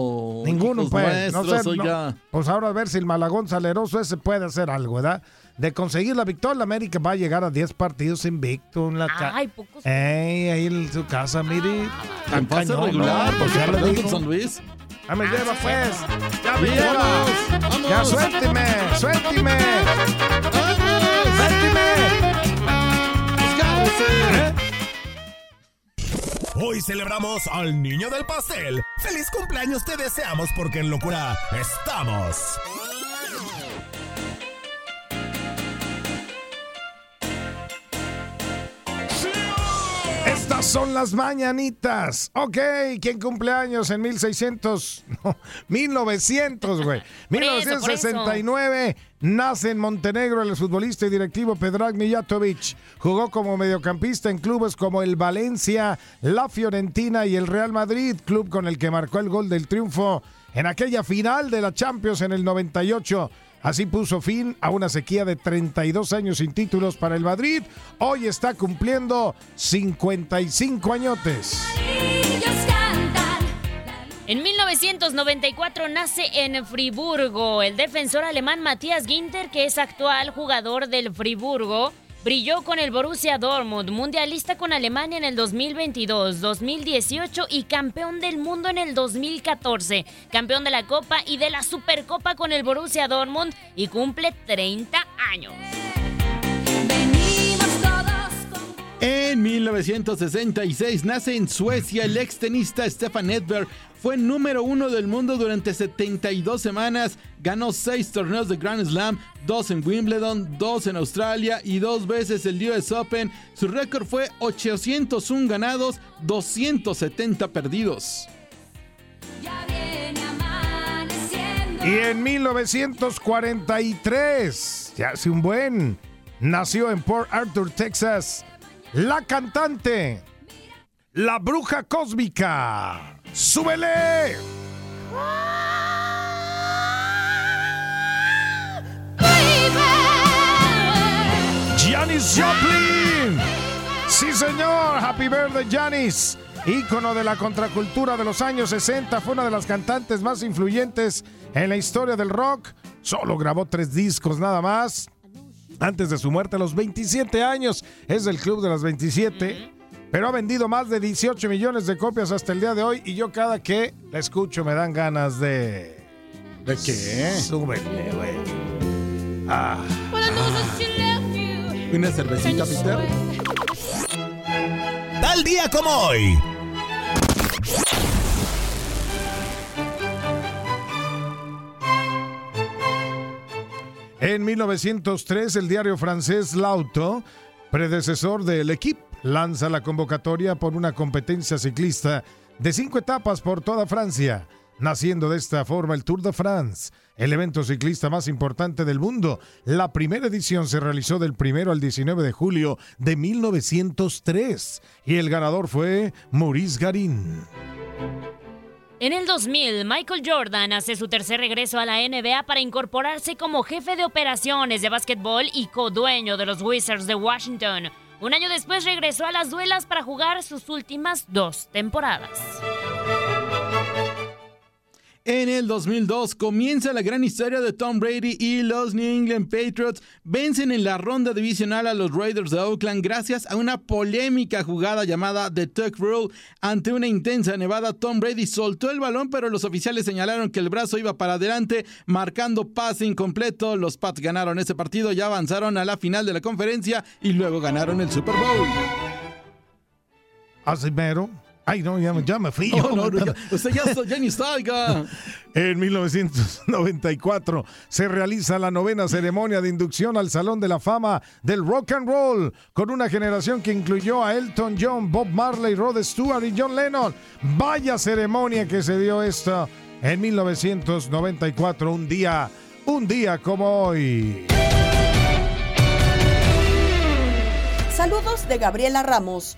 Ninguno, pues. No nuestros, sé, no. Pues ahora a ver si el Malagón Saleroso ese puede hacer algo, ¿verdad? De conseguir la victoria, la América va a llegar a 10 partidos invicto en la ca- Ay, pocos. Ey, ahí en su casa, mire. Tan En fase cañón, regular, ¿no? porque Pues ya le digo. San Luis. Ya me lleva, pues. Ya me lleva. vamos. Ya suélteme, suélteme. Suélteme. Hoy celebramos al niño del pastel. ¡Feliz cumpleaños te deseamos porque en locura estamos! Estas son las mañanitas. Ok, ¿quién cumpleaños en 1600? [laughs] No, 1900, güey. [laughs] Por eso, por eso. 1969 nace en Montenegro el futbolista y directivo Pedrag Mijatovic. Jugó como mediocampista en clubes como el Valencia, la Fiorentina y el Real Madrid, club con el que marcó el gol del triunfo en aquella final de la Champions en el 98. Así puso fin a una sequía de 32 años sin títulos para el Madrid. Hoy está cumpliendo 55 añotes. En 1994 nace en Friburgo el defensor alemán Matías Ginter, que es actual jugador del Friburgo. Brilló con el Borussia Dortmund, mundialista con Alemania en el 2022, 2018 y campeón del mundo en el 2014. Campeón de la Copa y de la Supercopa con el Borussia Dortmund y cumple 30 años. En 1966 nace en Suecia el ex tenista Stefan Edberg. Fue número uno del mundo durante 72 semanas. Ganó seis torneos de Grand Slam, dos en Wimbledon, dos en Australia y dos veces el US Open. Su récord fue 801 ganados, 270 perdidos. Y en 1943, ya hace un buen, nació en Port Arthur, Texas, la cantante, la bruja cósmica. ¡Súbele! Janis Joplin. Sí, señor. Happy birthday, Janis. Ícono de la contracultura de los años 60, fue una de las cantantes más influyentes en la historia del rock. Solo grabó tres discos nada más. Antes de su muerte a los 27 años, es del Club de las 27. Pero ha vendido más de 18 millones de copias hasta el día de hoy. Y yo cada que la escucho me dan ganas de... ¿De qué? Súbele, güey. Ah. Una cervecita, Peter. Tal día como hoy. En 1903, el diario francés L'Auto, predecesor del equipo, lanza la convocatoria por una competencia ciclista de cinco etapas por toda Francia, naciendo de esta forma el Tour de France, el evento ciclista más importante del mundo. La primera edición se realizó del 1 al 19 de julio de 1903 y el ganador fue Maurice Garin. En el 2000, Michael Jordan hace su tercer regreso a la NBA para incorporarse como jefe de operaciones de básquetbol y codueño de los Wizards de Washington. Un año después regresó a las duelas para jugar sus últimas dos temporadas. En el 2002 comienza la gran historia de Tom Brady y los New England Patriots vencen en la ronda divisional a los Raiders de Oakland gracias a una polémica jugada llamada The Tuck Rule. Ante una intensa nevada, Tom Brady soltó el balón, pero los oficiales señalaron que el brazo iba para adelante, marcando pase incompleto. Los Pats ganaron ese partido, ya avanzaron a la final de la conferencia y luego ganaron el Super Bowl. Así mero. Ay, no, ya, me- ya me fui. [laughs] No, no, no, ya- usted ya, ya ni está, oiga. [laughs] En 1994 se realiza la novena ceremonia de inducción al Salón de la Fama del Rock and Roll, con una generación que incluyó a Elton John, Bob Marley, Rod Stewart y John Lennon. Vaya ceremonia que se dio esta en 1994, un día, un día como hoy. Saludos de Gabriela Ramos.